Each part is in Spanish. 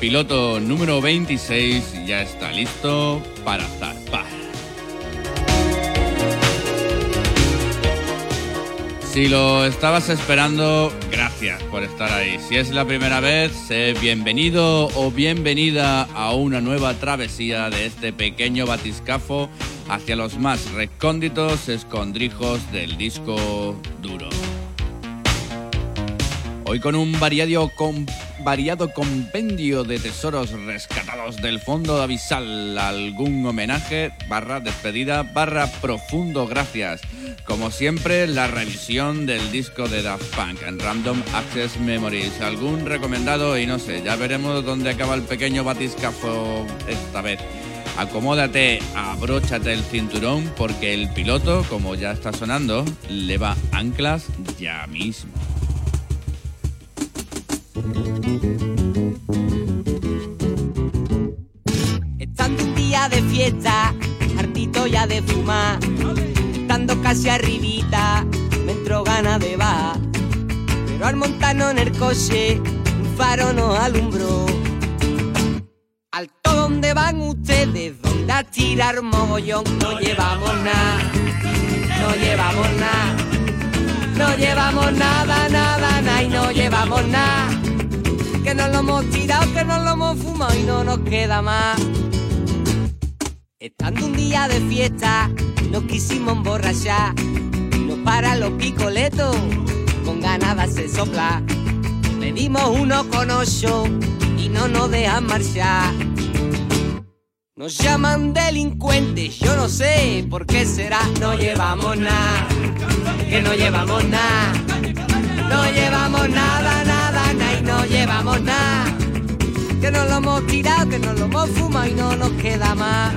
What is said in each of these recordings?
Piloto número 26 ya está listo para zarpar. Si lo estabas esperando, gracias por estar ahí. Si es la primera vez, sé bienvenido o bienvenida a una nueva travesía de este pequeño batiscafo hacia los más recónditos escondrijos del disco duro. Hoy con un variado, com- variado compendio de tesoros rescatados del fondo abisal, algún homenaje, barra despedida, barra profundo gracias. Como siempre, la revisión del disco de Daft Punk en Random Access Memories, algún recomendado y no sé, ya veremos dónde acaba el pequeño batiscafo esta vez. Acomódate, abróchate el cinturón porque el piloto, como ya está sonando, le va anclas ya mismo. Estando un día de fiesta, hartito ya de fumar, estando casi arribita, me entró gana de bajar. Pero al montarnos en el coche, un faro nos alumbró. Alto donde van ustedes, donde a tirar mogollón, no llevamos nada, no llevamos nada, no llevamos nada, nada, nada y no llevamos nada que nos lo hemos tirado, que nos lo hemos fumado y no nos queda más. Estando un día de fiesta, nos quisimos emborrachar. Nos paran los picoletos, con ganas de hacer soplar. Pedimos uno con ocho y no nos dejan marchar. Nos llaman delincuentes, yo no sé por qué será. No llevamos nada, que no llevamos nada. No llevamos nada, nada, nada y no llevamos nada. Que nos lo hemos tirado, que nos lo hemos fumado y no nos queda más.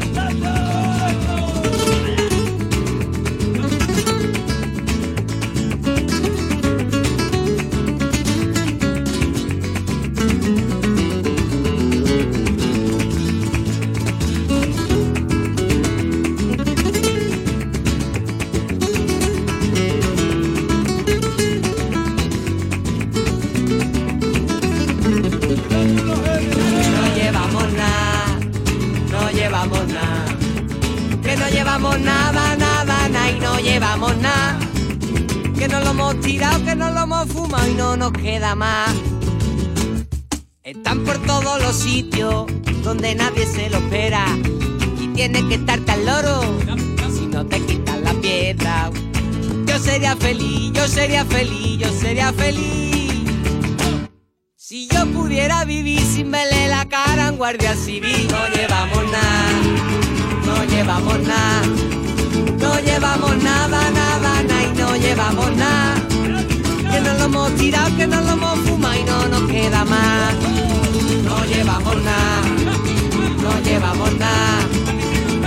Hemos tirado, que nos lo hemos fumado y no nos queda más. Están por todos los sitios donde nadie se lo espera. Y tienes que estar tan loro si no te quitas la piedra. Yo sería feliz, yo sería feliz, yo sería feliz. Si yo pudiera vivir sin verle la cara un guardia civil, no llevamos nada, no llevamos nada, no llevamos nada, nada, nada y no llevamos nos lo hemos tirado, que nos lo hemos fumado y no nos queda más. No llevamos nada, no llevamos nada,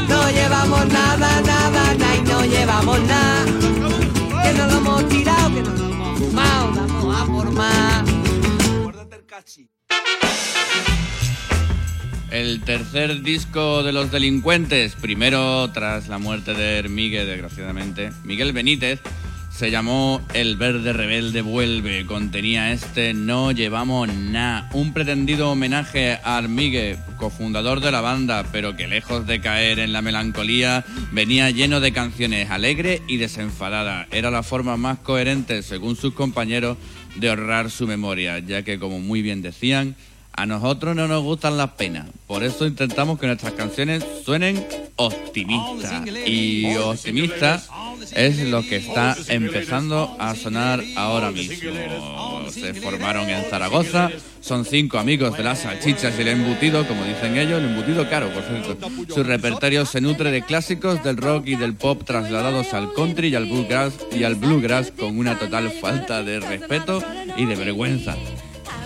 no llevamos nada, nada, nada y no llevamos nada. Que nos lo hemos tirado, que nos lo hemos fumado, vamos a por más. El tercer disco de los delincuentes, primero tras la muerte de Hermigue, desgraciadamente, Miguel Benítez, se llamó El Verde Rebelde Vuelve. Contenía este No Llevamos Nada, un pretendido homenaje a Armigue, cofundador de la banda, pero que lejos de caer en la melancolía, venía lleno de canciones alegres y desenfadadas. Era la forma más coherente, según sus compañeros, de ahorrar su memoria, ya que, como muy bien decían, a nosotros no nos gustan las penas, por eso intentamos que nuestras canciones suenen optimistas. Y optimista es lo que está empezando a sonar ahora mismo. Se formaron en Zaragoza, Son cinco amigos de las salchichas y el embutido, como dicen ellos, el embutido caro, por cierto. Su repertorio se nutre de clásicos del rock y del pop trasladados al country y al bluegrass, y al bluegrass con una total falta de respeto y de vergüenza.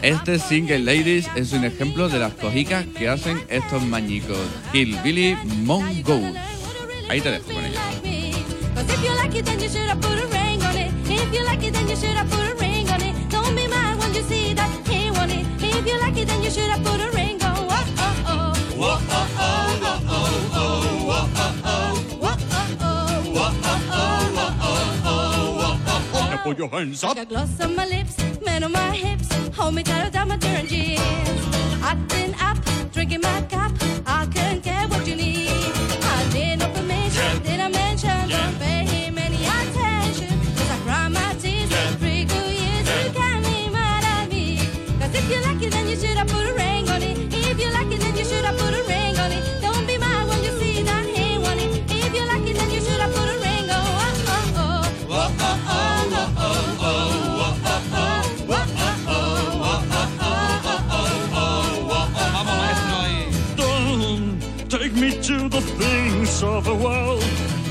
Este Single Ladies es un ejemplo de las cojicas que hacen estos mañicos. Hillbilly Mongoose. Ahí te dejo con ella. Put your hands up. I Got gloss on my lips, man on my hips. Hold me tight down my turn jeans. Acting up, drinking my cup. I couldn't care what you need. Things of the world.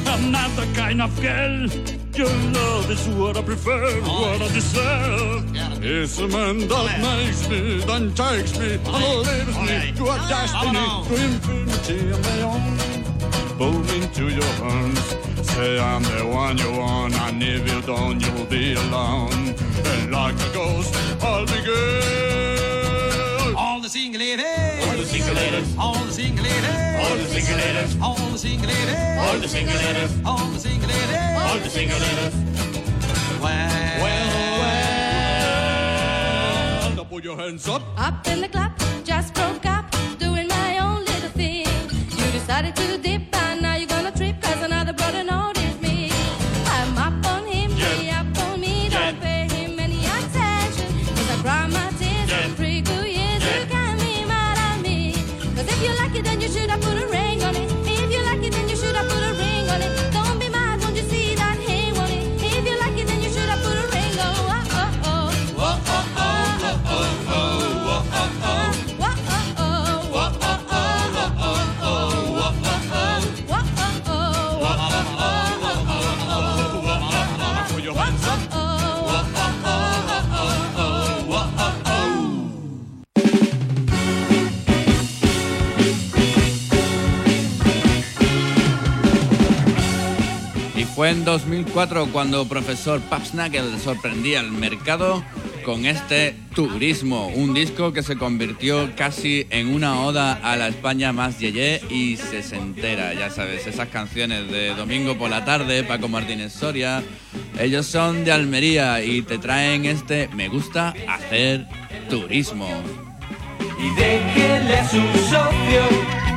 I'm not the kind of girl. Your love is what I prefer, what I deserve. It's a man that makes me, then takes me, and leaves me to a destiny, to infinity and beyond. Pull me into your arms, say I'm the one you want, and if you don't, you'll be alone. And like a ghost, I'll be good the single ladies. All the single ladies. All the single ladies. All the single ladies. All the single ladies. All the single. All the single. All the single. Well, well, well. Now put your hands up. Up in the club, just broke up, doing my own little thing. You decided to dip, and now you're gonna trip, cause another brother noticed. Fue en 2004 cuando profesor Papsnagel sorprendía al mercado con este Turismo, un disco que se convirtió casi en una oda a la España más yeye y sesentera, ya sabes, esas canciones de Domingo por la tarde, Paco Martínez Soria. Ellos son de Almería y te traen este Me gusta hacer turismo. y socio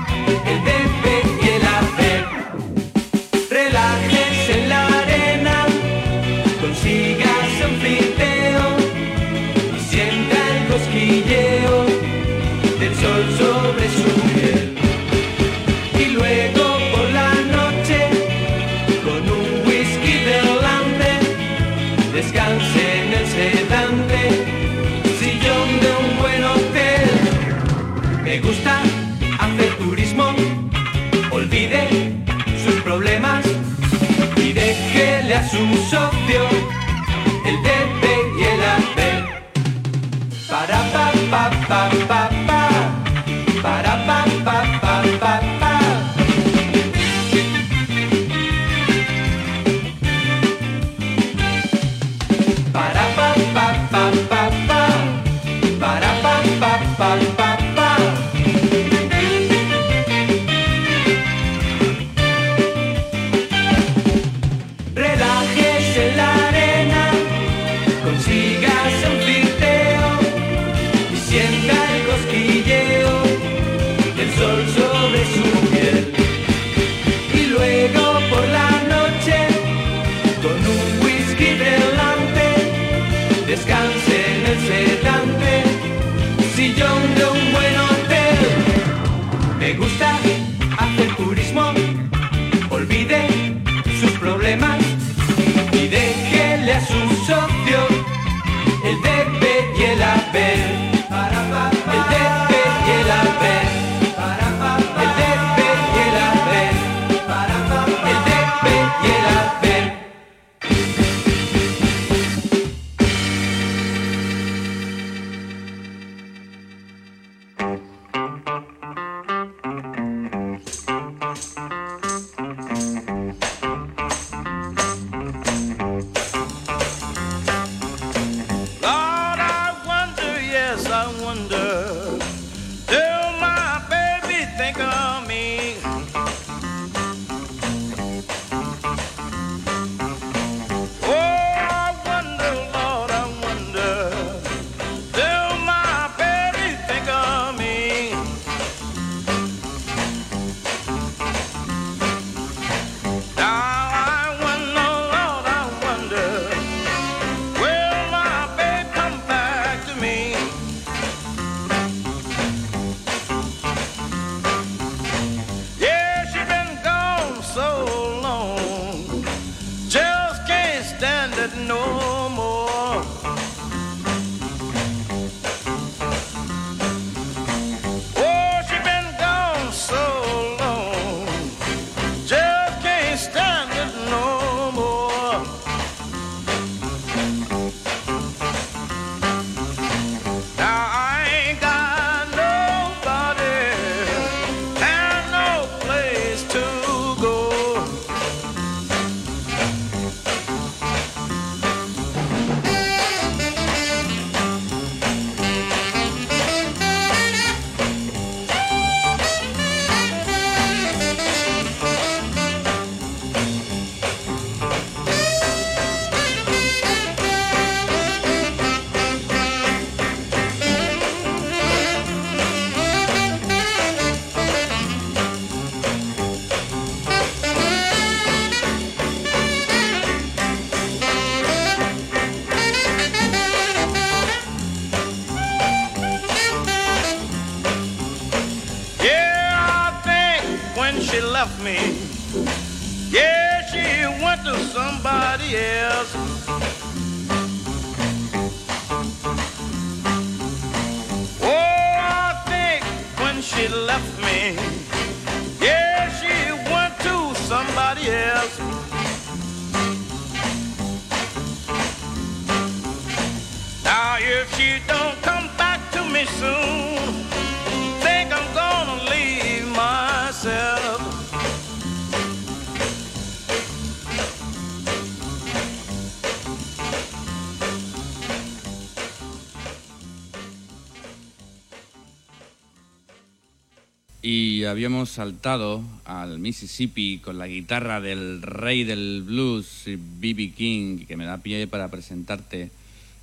habíamos saltado al Mississippi con la guitarra del rey del blues, B.B. King, que me da pie para presentarte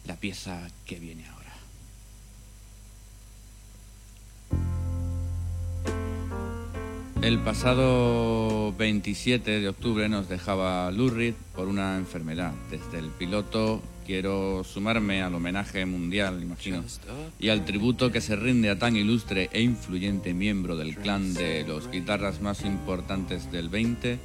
la pieza que viene ahora. El pasado 27 de octubre nos dejaba Lou Reed por una enfermedad. Desde el piloto quiero sumarme al homenaje mundial, imagino, y al tributo que se rinde a tan ilustre e influyente miembro del clan de los guitarras más importantes del 20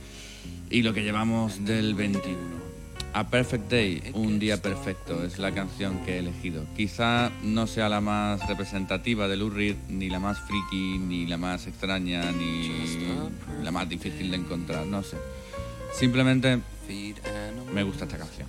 y lo que llevamos del 21. A Perfect Day, un día perfecto, es la canción que he elegido. Quizá no sea la más representativa de Lou Reed, ni la más friki, ni la más extraña, ni la más difícil de encontrar, no sé. Simplemente me gusta esta canción.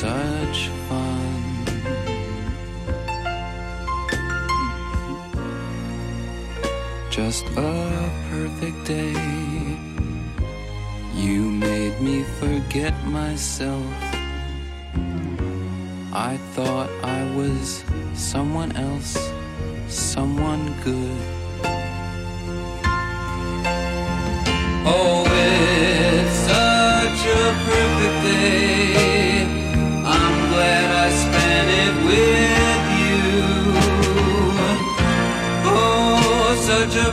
such fun. just a perfect day. You made me forget myself. I thought I was someone else, someone good. Oh, it's such a perfect day.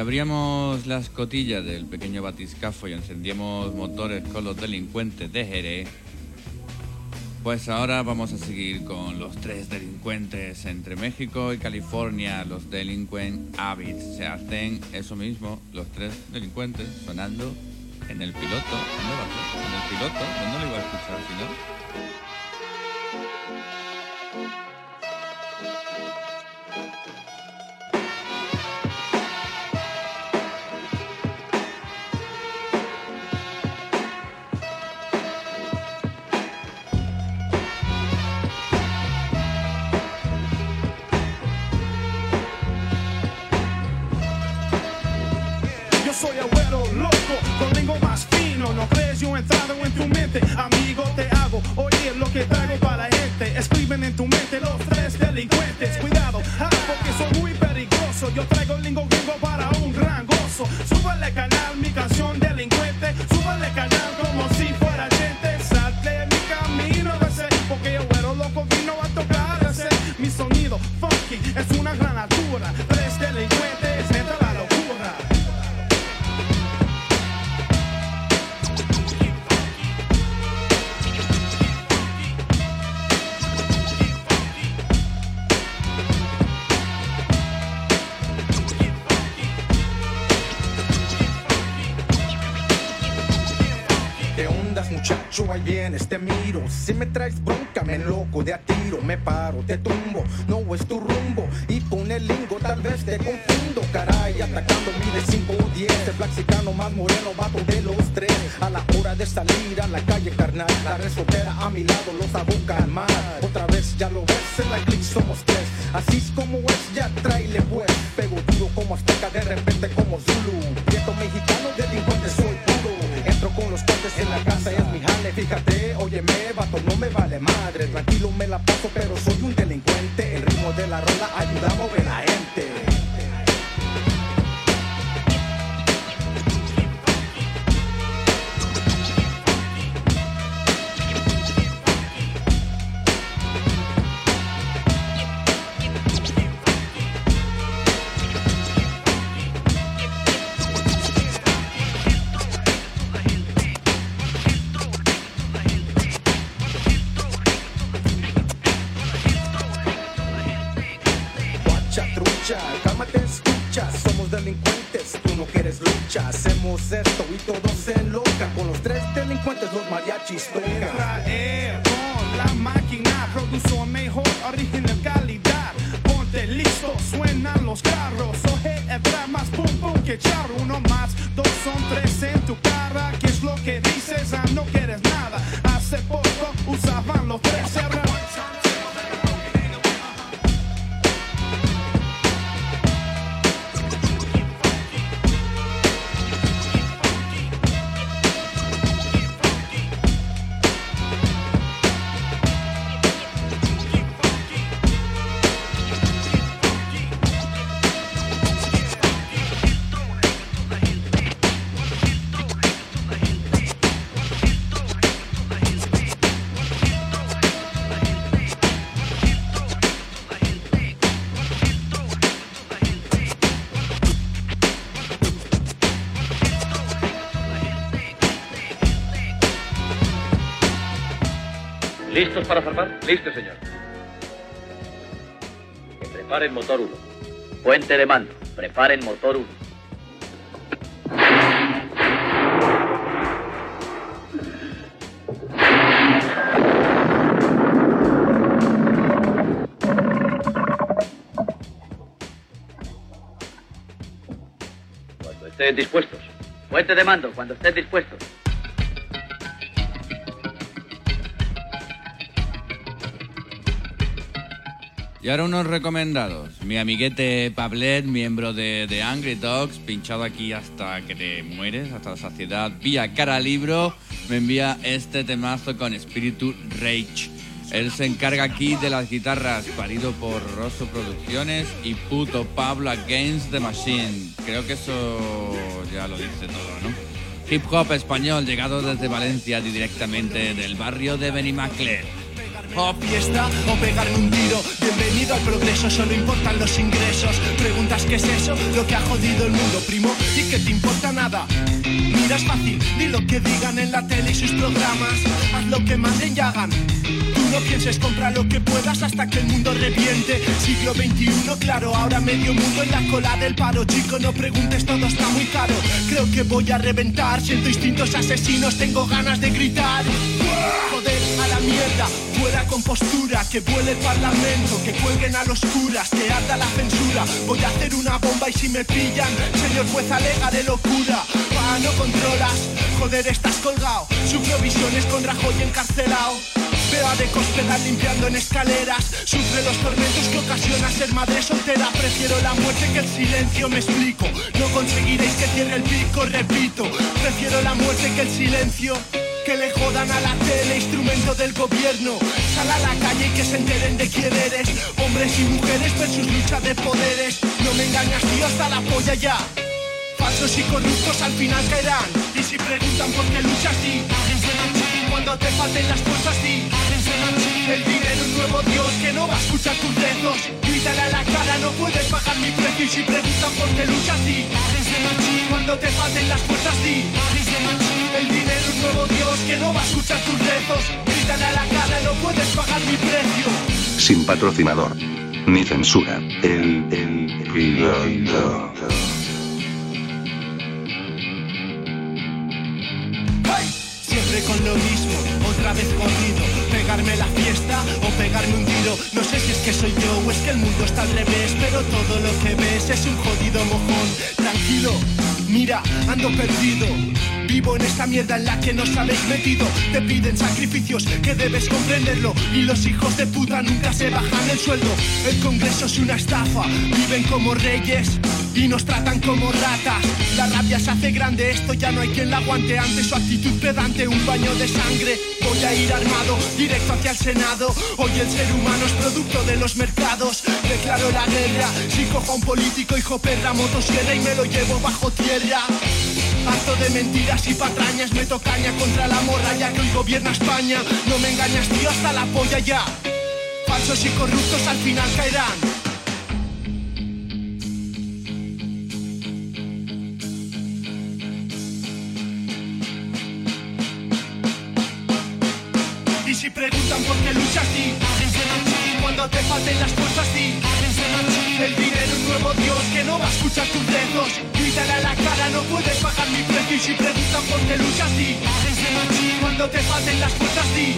abríamos la escotilla del pequeño batiscafo y encendíamos motores con los delincuentes de Jerez, pues ahora vamos a seguir con los tres delincuentes entre México y California, los delinquent habits. Se hacen eso mismo, los tres delincuentes sonando en el piloto. ¿Dónde va a ser? En el piloto, ¿dónde lo iba a escuchar si no? Muchacho? Ahí vienes, te miro. Si me traes bronca, me loco de a tiro. Me paro, te tumbo, no es tu rumbo. Y pone el lingo, tal vez te confundo. Caray, atacando mide 5 o 10. El flexicano más moreno, vato de los tres. A la hora de salir a la calle carnal, la resoltera a mi lado los hago calmar. Otra vez ya lo ves, en la click somos tres. Así es como es, ya tráele pues. Pego duro como azteca, de repente como Zulu. Prieto mexicano, delincuente soy en la casa, es mi jale. Fíjate, óyeme, vato, no me vale madre. Tranquilo me la paso, pero soy los mariachis ¿Listos para zarpar? Listo, señor. Que preparen motor 1. Puente de mando. Preparen motor 1. Cuando estén dispuestos. Puente de mando, cuando estén dispuestos. Y ahora unos recomendados. Mi amiguete Pablet, miembro de, de Angry Dogs, pinchado aquí hasta que te mueres, hasta la saciedad, vía cara libro, me envía este temazo con Espíritu Rage. Él se encarga aquí de las guitarras, parido por Rosso Producciones y puto Pablo Against the Machine. Creo que eso ya lo dice todo, ¿no? Hip hop español llegado desde Valencia directamente del barrio de Benimaclet. O fiesta o pegarme un tiro. Bienvenido al progreso, solo importan los ingresos. Preguntas qué es eso, lo que ha jodido el mundo, primo, y que te importa nada. Mira, es fácil, di lo que digan en la tele y sus programas. Haz lo que manden y hagan. Pienses, compra lo que puedas hasta que el mundo reviente. Siglo XXI, claro, ahora medio mundo en la cola del paro. Chico, no preguntes, todo está muy caro. Creo que voy a reventar, siento instintos asesinos, tengo ganas de gritar. Joder, a la mierda, fuera con postura, que vuele el parlamento, que cuelguen a los curas, que arda la censura. Voy a hacer una bomba y si me pillan, señor juez alega de locura. Pa, no controlas, joder, estás colgado. Su provisión es con Rajoy encarcelado. Veo de Cospedal limpiando en escaleras. Sufre los tormentos que ocasiona ser madre soltera. Prefiero la muerte que el silencio, me explico. No conseguiréis que cierre el pico, repito. Prefiero la muerte que el silencio. Que le jodan a la tele, instrumento del gobierno. Sal a la calle y que se enteren de quién eres. Hombres y mujeres versus lucha de poderes. No me engañas, tío, hasta la polla ya. Falsos y corruptos al final caerán. Y si preguntan por qué luchas, di. Cuando te falten las fuerzas, di. El dinero un nuevo Dios que no va a escuchar tus rezos. Grítale a la cara, no puedes bajar mi precio. Y si preguntan por qué luchas, di. Cuando te falten las fuerzas, di. El dinero un nuevo Dios que no va a escuchar tus rezos. Grítale a la cara, no puedes pagar mi precio. Sin patrocinador. Ni censura. El, el, piloto. Con lo mismo, otra vez corrido Pegarme la fiesta o pegarme un tiro. No sé si es que soy yo o es que el mundo está al revés Pero todo lo que ves es un jodido mojón. Tranquilo, mira, ando perdido. Vivo en esta mierda en la que nos habéis metido. Te piden sacrificios que debes comprenderlo. Y los hijos de puta nunca se bajan el sueldo. El congreso es una estafa Viven como reyes y nos tratan como ratas. La rabia se hace grande, esto ya no hay quien la aguante. Ante su actitud pedante, un baño de sangre. Voy a ir armado, directo hacia el Senado. Hoy el ser humano es producto de los mercados. Declaro la guerra. Si cojo un político, hijo perra, motosierra y me lo llevo bajo tierra. Harto de mentiras y patrañas, meto caña contra la morralla que hoy gobierna España. No me engañas, tío, hasta la polla ya. Falsos y corruptos al final caerán. Si preguntan por qué luchas, di Cuando te falten las fuerzas, di El dinero un nuevo Dios que no va a escuchar tus rezos grítale a la cara, no puedes pagar mi precio. Y si preguntan por qué luchas, di. Cuando te falten las fuerzas, di.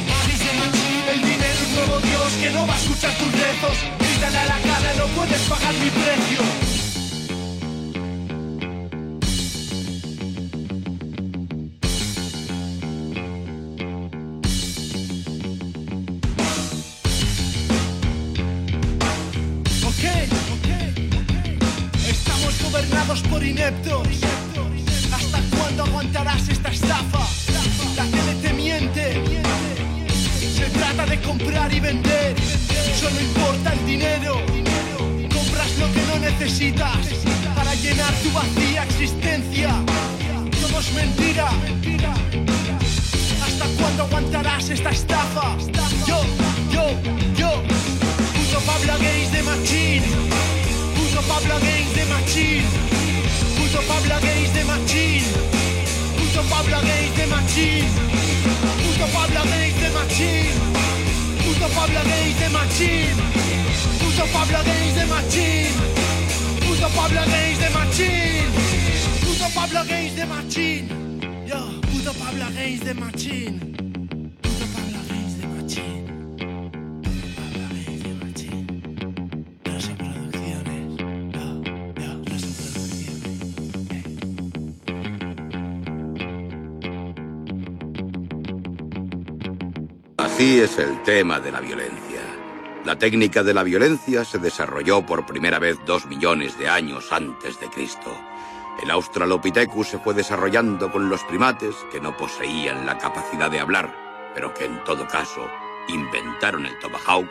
El dinero es nuevo Dios que no va a escuchar tus rezos. Grítale a la cara, no puedes pagar mi precio. Así es el tema de la violencia. La técnica de la violencia se desarrolló por primera vez dos millones de años antes de Cristo. El Australopithecus se fue desarrollando con los primates que no poseían la capacidad de hablar, pero que en todo caso inventaron el tomahawk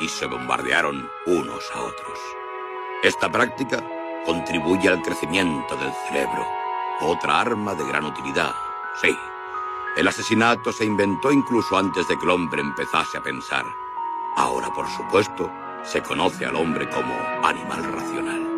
y se bombardearon unos a otros. Esta práctica contribuye al crecimiento del cerebro, otra arma de gran utilidad, sí. El asesinato se inventó incluso antes de que el hombre empezase a pensar. Ahora, por supuesto, se conoce al hombre como animal racional.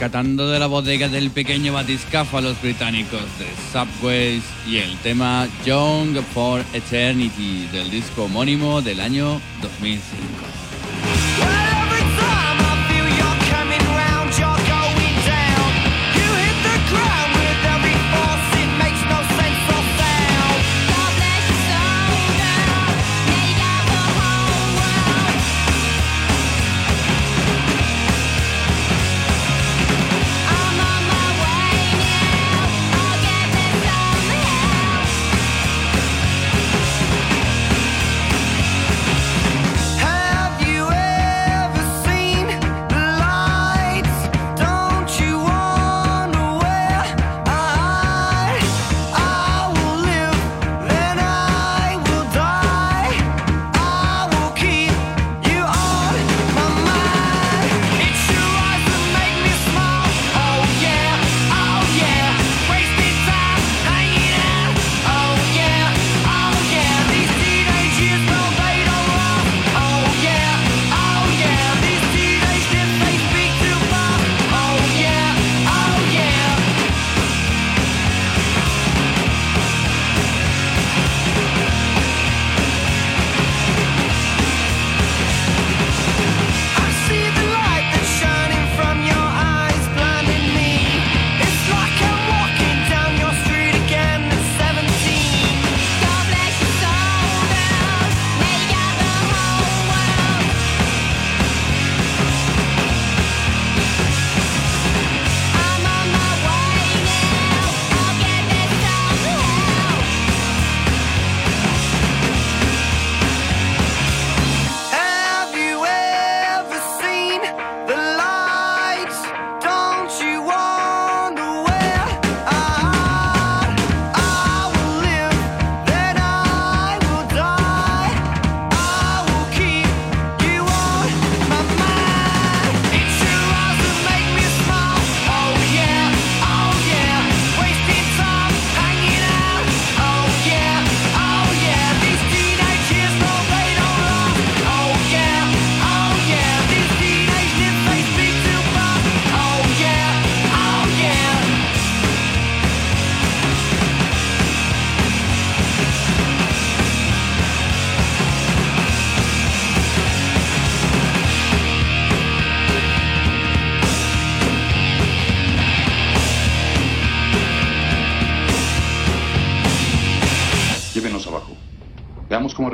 Rescatando de la bodega del pequeño batiscafo a los británicos de Subways y el tema Young for Eternity del disco homónimo del año 2005.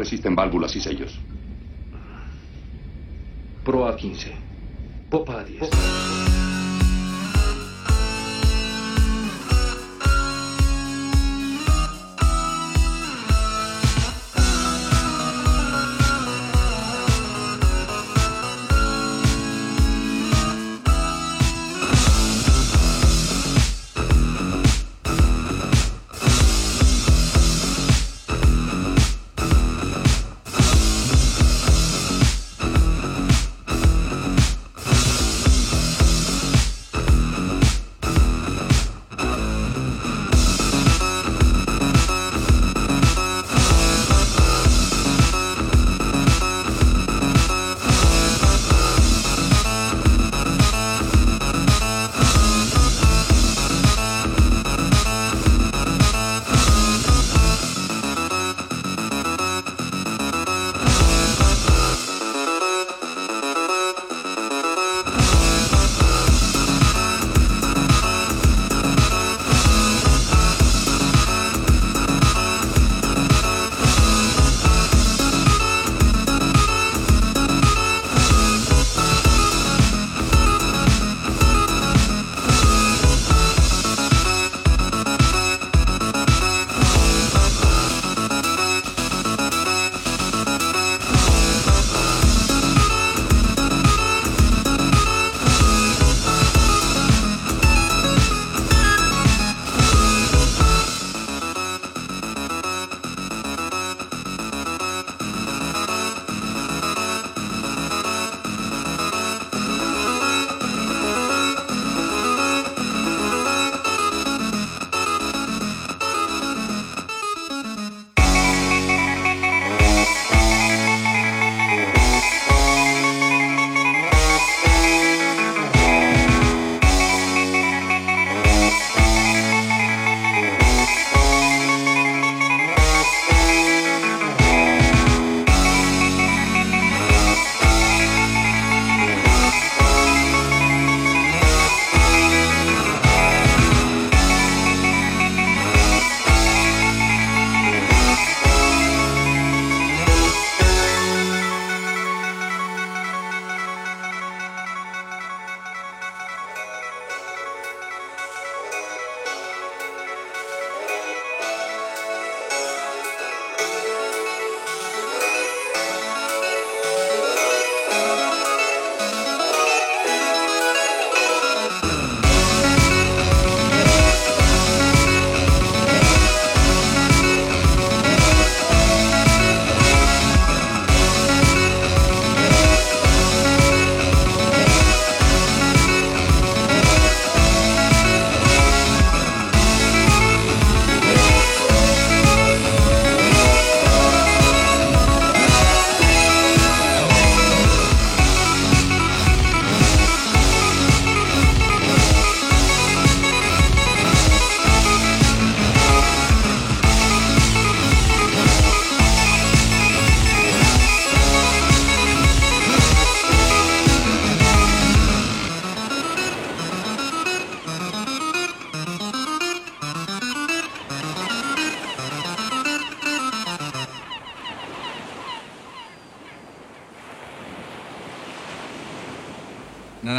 Resisten válvulas y sellos. Pro a 15. Popa a 10. Nada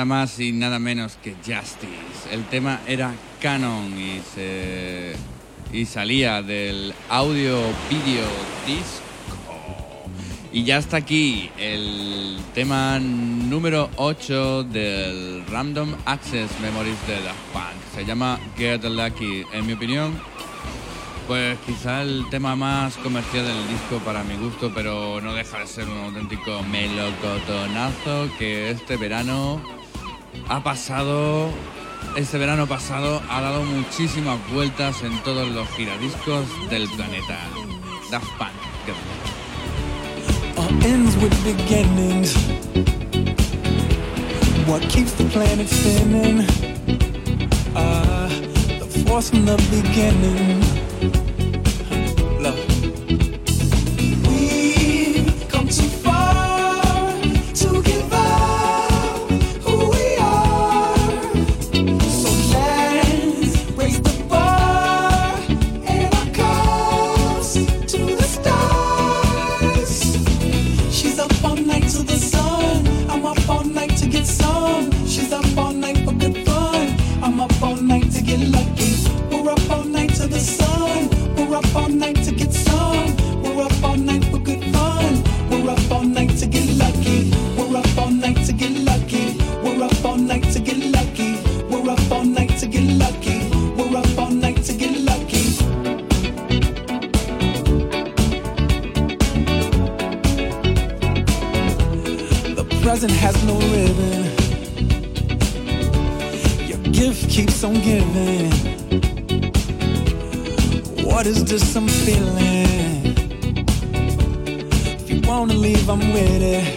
más y nada menos que Justice. El tema era Canon y, se, y salía del audio video disco. Y ya está aquí el tema número 8 del Random Access Memories de Daft Punk. Se llama Get Lucky. En mi opinión, pues quizá el tema más comercial del disco para mi gusto, pero no deja de ser un auténtico melocotonazo que este verano ha pasado, este verano pasado ha dado muchísimas vueltas en todos los giradiscos del planeta. Daft Punk. Beginnings. What keeps the planet spinning? Uh, the force from the beginning. is this some feeling? If you wanna leave, I'm with it.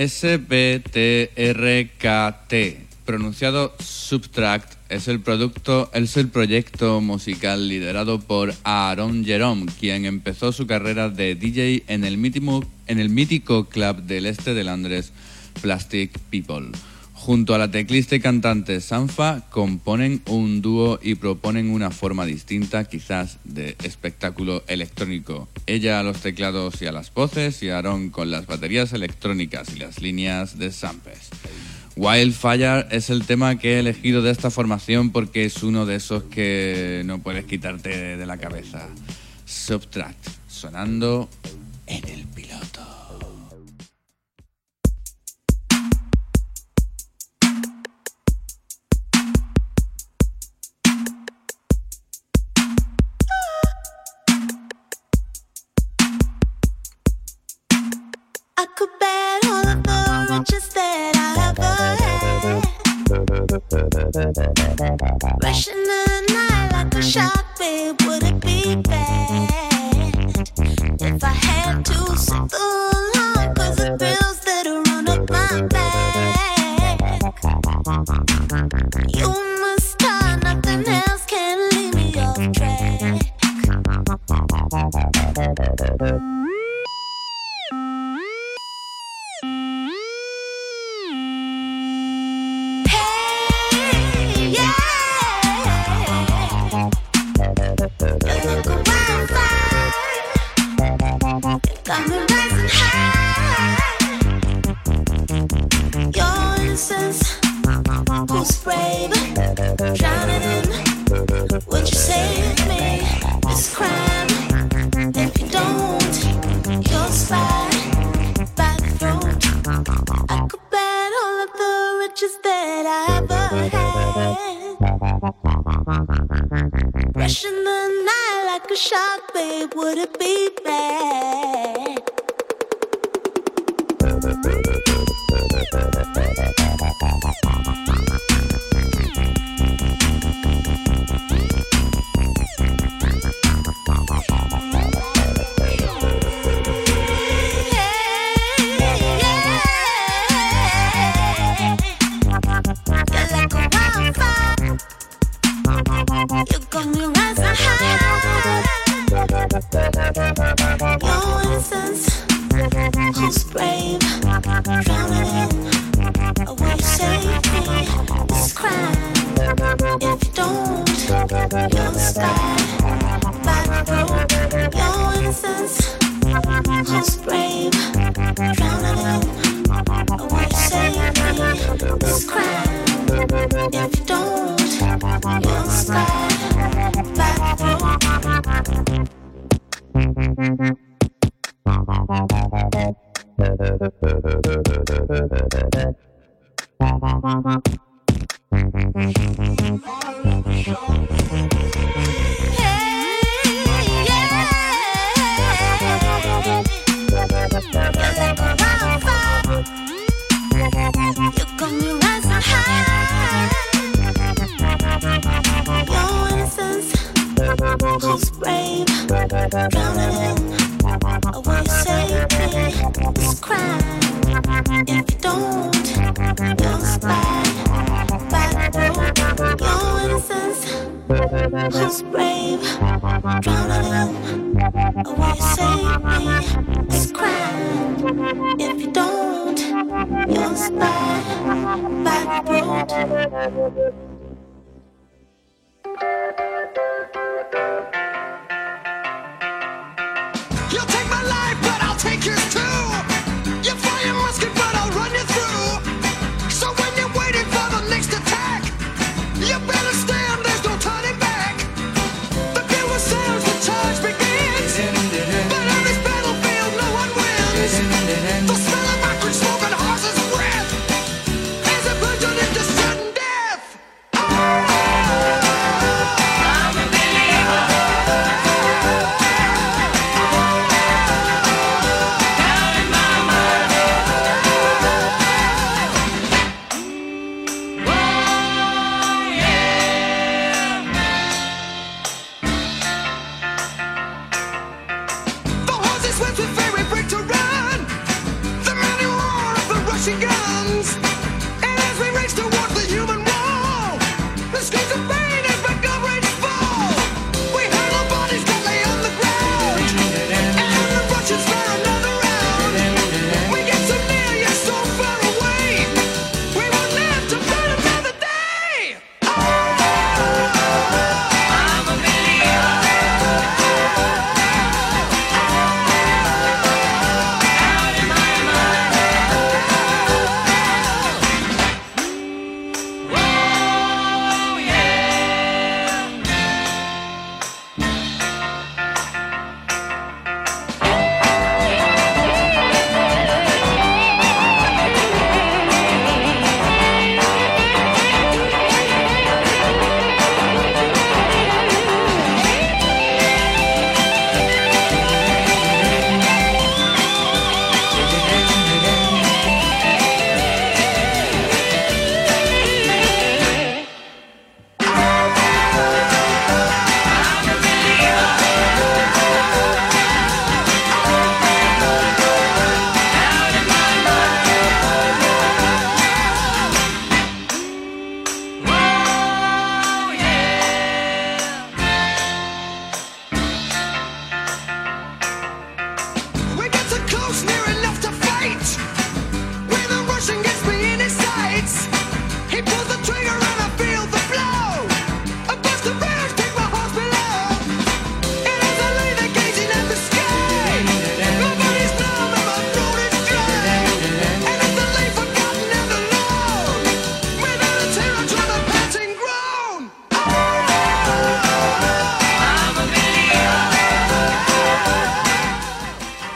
SBTRKT, pronunciado Subtract, es el producto, es el proyecto musical liderado por Aaron Jerome, quien empezó su carrera de DJ en el mítico, en el mítico club del este de Londres, Plastic People. Junto a la teclista y cantante Sanfa, componen un dúo y proponen una forma distinta, quizás, de espectáculo electrónico. Ella a los teclados y a las voces, y Aaron con las baterías electrónicas y las líneas de Sampes. Wildfire es el tema que he elegido de esta formación porque es uno de esos que no puedes quitarte de la cabeza. Subtract, sonando en el Rushing the night like a shopping Brown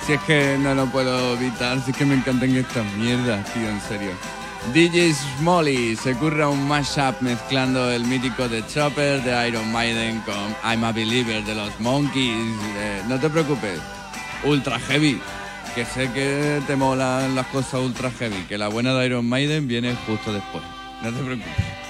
Si es que no lo puedo evitar, si es que me encantan estas mierdas, tío, en serio. DJ Smolly se curra un mashup mezclando el mítico The Chopper de Iron Maiden con I'm a Believer de los Monkeys. Eh, no te preocupes, ultra heavy. Que sé que te molan las cosas ultra heavy, que la buena de Iron Maiden viene justo después. No te preocupes.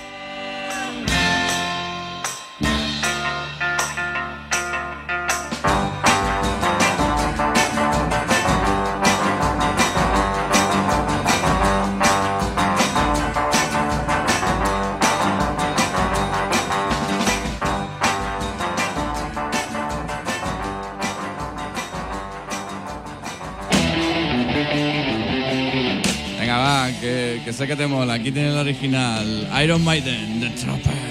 Sé que te mola. Aquí tienes el original. Iron Maiden, The Chopper.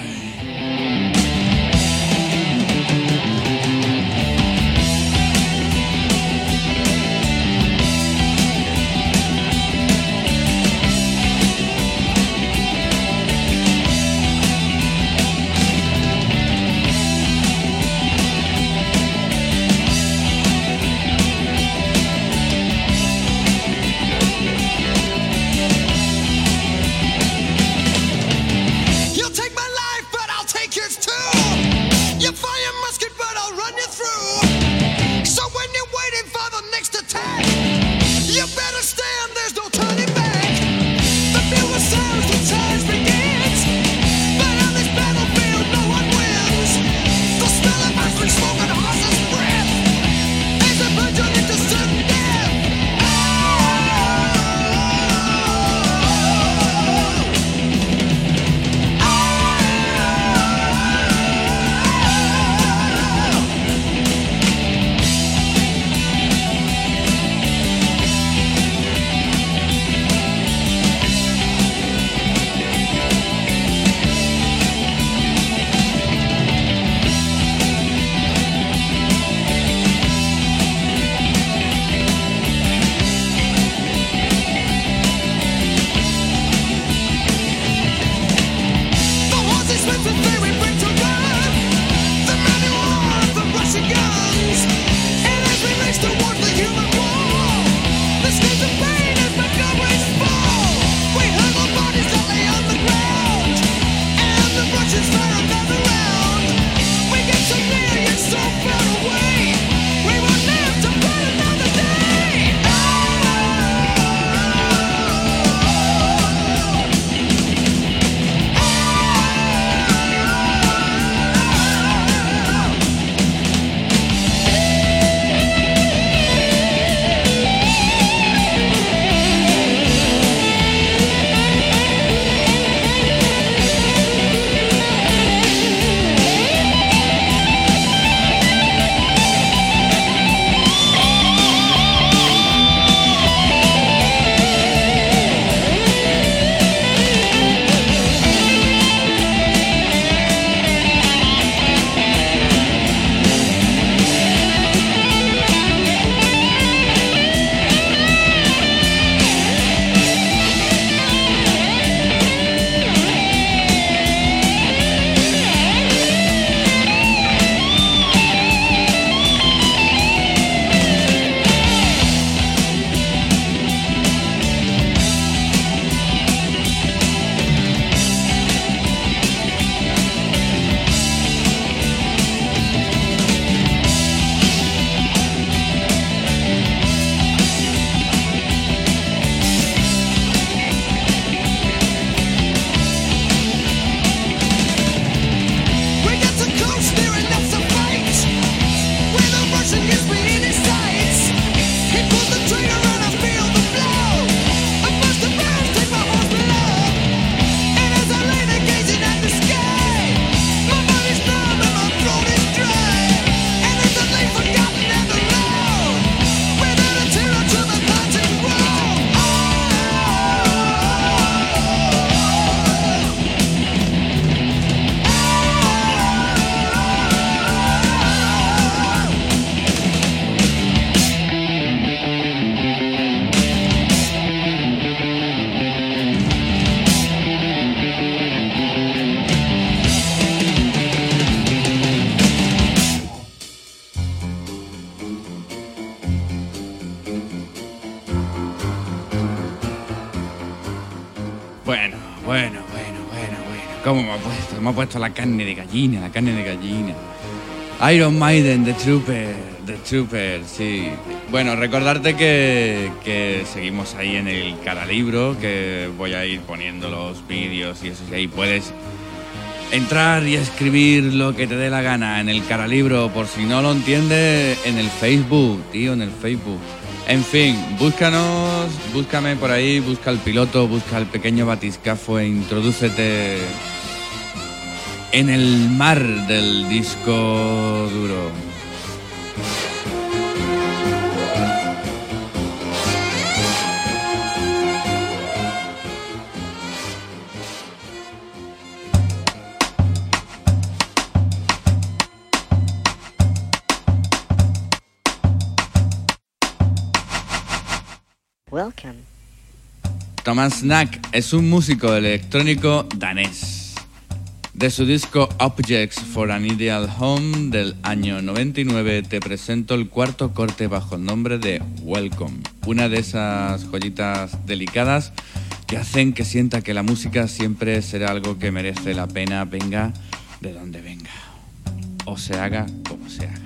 Ha puesto? La carne de gallina, la carne de gallina. Iron Maiden, The Trooper, The Trooper, sí. Bueno, recordarte que, que seguimos ahí en el Caralibro, que voy a ir poniendo los vídeos y eso, y ahí puedes entrar y escribir lo que te dé la gana en el Caralibro, por si no lo entiendes, en el Facebook, tío, en el Facebook. En fin, búscanos, búscame por ahí, busca el piloto, busca el pequeño batiscafo e introdúcete en el mar del disco duro. Welcome. Thomas Knack es un músico electrónico danés. De su disco Objects for an Ideal Home del año 99 te presento el cuarto corte bajo el nombre de Welcome, una de esas joyitas delicadas que hacen que sienta que la música siempre será algo que merece la pena, venga de donde venga, o se haga como se haga.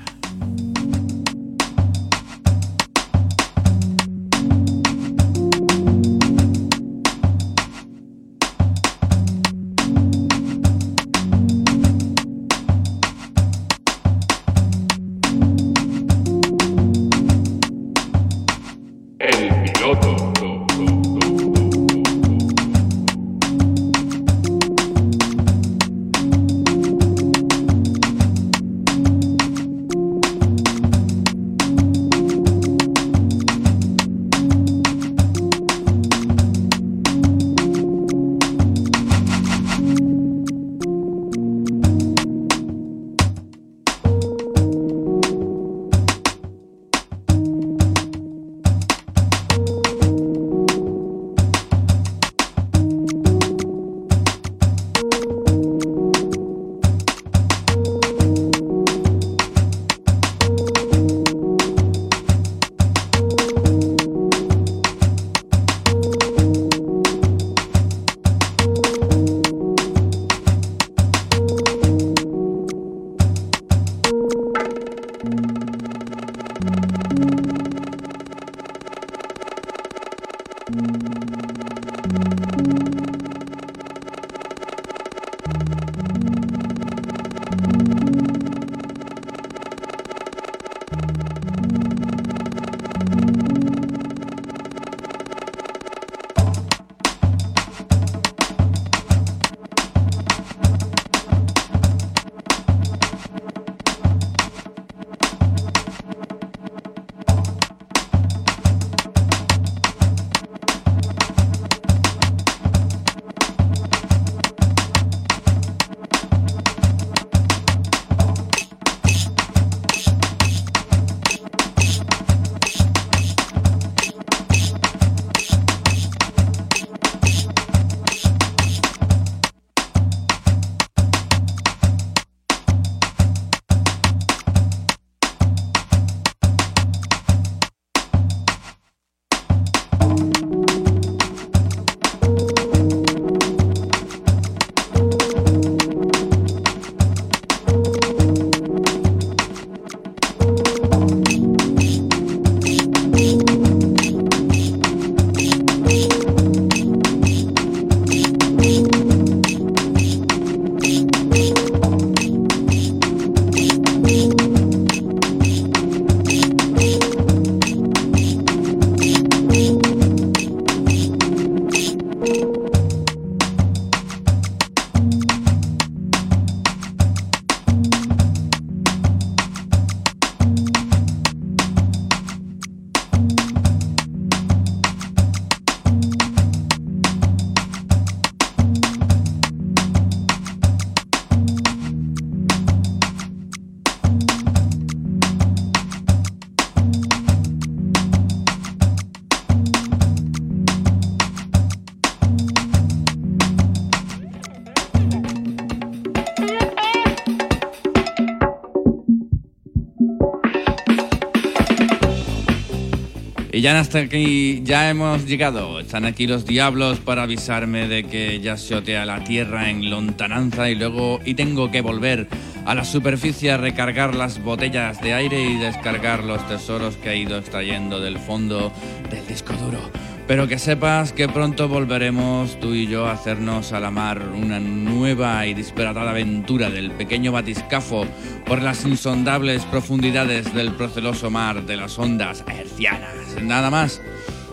Y ya hasta aquí, ya hemos llegado. Están aquí los diablos para avisarme de que ya se otea la tierra en lontananza y luego y tengo que volver a la superficie a recargar las botellas de aire y descargar los tesoros que he ido extrayendo del fondo del disco duro. Pero que sepas que pronto volveremos tú y yo a hacernos a la mar una nueva y disparatada aventura del pequeño batiscafo por las insondables profundidades del proceloso mar de las ondas hercianas. Nada más.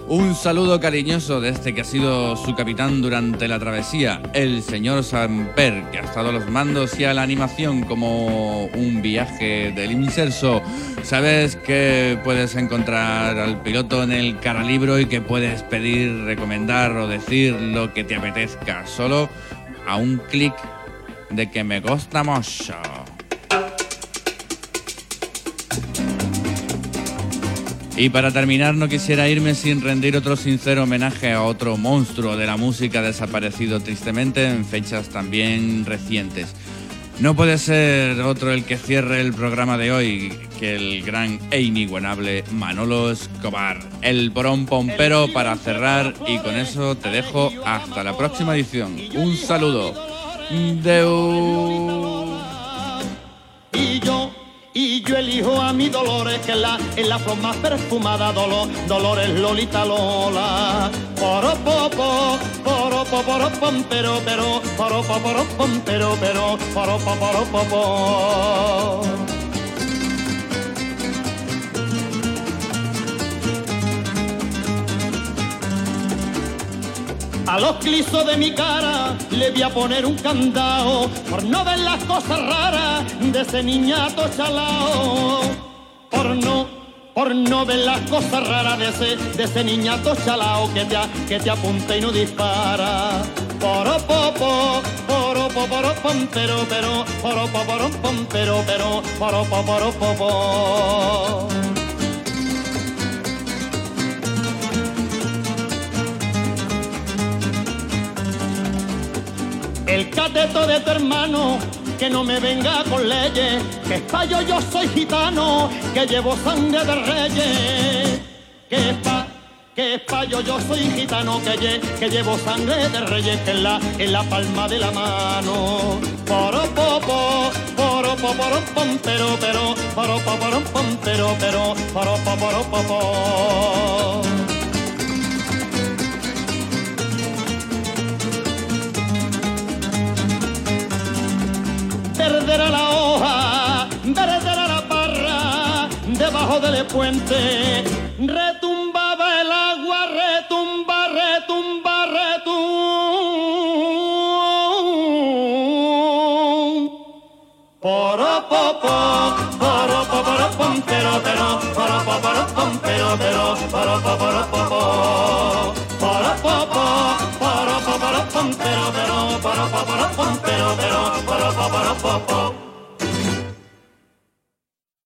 Un saludo cariñoso de este que ha sido su capitán durante la travesía, el señor Samper, que ha estado a los mandos y a la animación como un viaje del inserso. Sabes que puedes encontrar al piloto en el caralibro y que puedes pedir, recomendar o decir lo que te apetezca, solo a un clic de que me gusta mucho. Y para terminar, no quisiera irme sin rendir otro sincero homenaje a otro monstruo de la música desaparecido tristemente en fechas también recientes. No puede ser otro el que cierre el programa de hoy que el gran e inigualable Manolo Escobar, el porón pompero para cerrar y con eso te dejo hasta la próxima edición. Un saludo. Deu. Y yo, elijo a mi Dolores, que la, es la flor más perfumada, Dolor, Dolores Lolita Lola. Poro popo, poro po, poro pom, pero, pero, poro po, poro pom, pero, pero, poro po, A los clisos de mi cara le voy a poner un candado por no ver las cosas raras de ese niñato chalao. Por no, por no ver las cosas raras de ese, de ese niñato chalao que te, que te apunta y no dispara. Poro popo, poro po, poro pom, pero, pero, poro po, poro pom, pero, pero, poro po, El cateto de tu hermano, que no me venga con leyes, que espayo yo soy gitano, que llevo sangre de reyes. Que pa, que espayo yo soy gitano, que, lle- que llevo sangre de reyes, que en la, en la palma de la mano. Poro popo, poro po, poro pom, pero, pero, poro po, poro pom, pero, pero, poro po, perderá la hoja, perderá la parra, debajo del puente, retumbaba el agua, retumba, retumba, retum. Poro popo, poro po, poro pom, pero, pero, poro po, poro pom, pero, pero, poro po, poro popo. Poro popo,